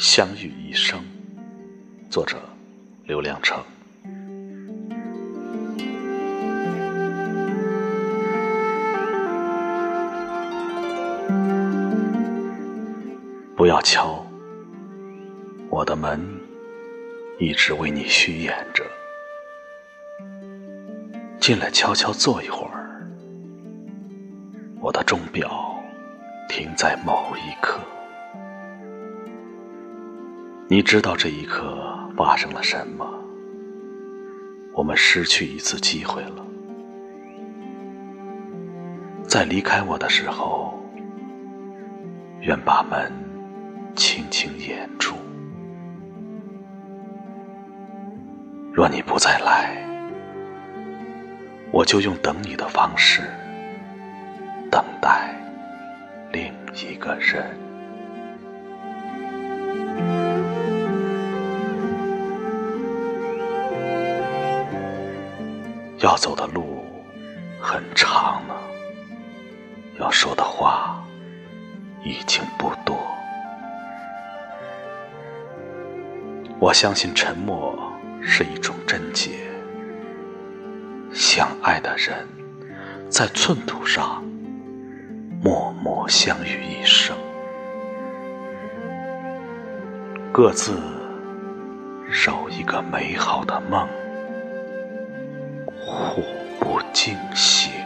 相遇一生，作者刘亮程。不要敲，我的门一直为你虚掩着。进来悄悄坐一会儿，我的钟表停在某一刻。你知道这一刻发生了什么？我们失去一次机会了。在离开我的时候，愿把门轻轻掩住。若你不再来，我就用等你的方式等待另一个人。要走的路很长呢，要说的话已经不多。我相信沉默是一种贞洁。相爱的人在寸土上默默相遇一生，各自守一个美好的梦。互不惊醒。